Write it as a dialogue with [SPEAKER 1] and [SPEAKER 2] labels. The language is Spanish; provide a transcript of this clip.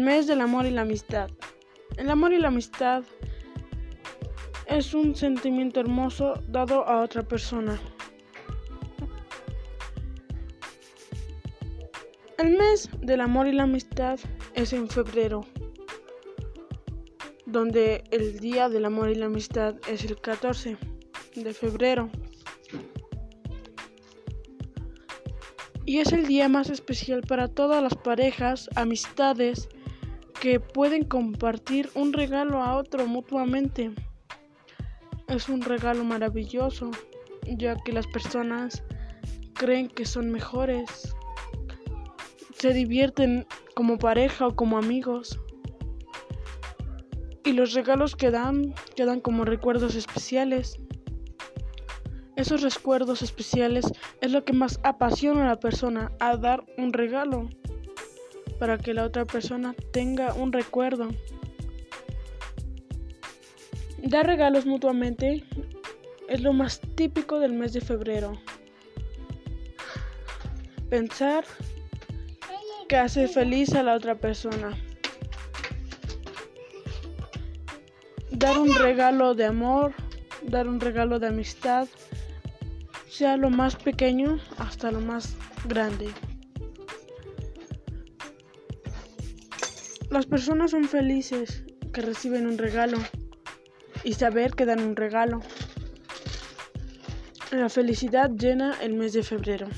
[SPEAKER 1] mes del amor y la amistad. El amor y la amistad es un sentimiento hermoso dado a otra persona. El mes del amor y la amistad es en febrero, donde el día del amor y la amistad es el 14 de febrero. Y es el día más especial para todas las parejas, amistades, que pueden compartir un regalo a otro mutuamente. Es un regalo maravilloso, ya que las personas creen que son mejores, se divierten como pareja o como amigos. Y los regalos que dan quedan como recuerdos especiales. Esos recuerdos especiales es lo que más apasiona a la persona a dar un regalo para que la otra persona tenga un recuerdo. Dar regalos mutuamente es lo más típico del mes de febrero. Pensar que hace feliz a la otra persona. Dar un regalo de amor, dar un regalo de amistad, sea lo más pequeño hasta lo más grande. Las personas son felices que reciben un regalo y saber que dan un regalo. La felicidad llena el mes de febrero.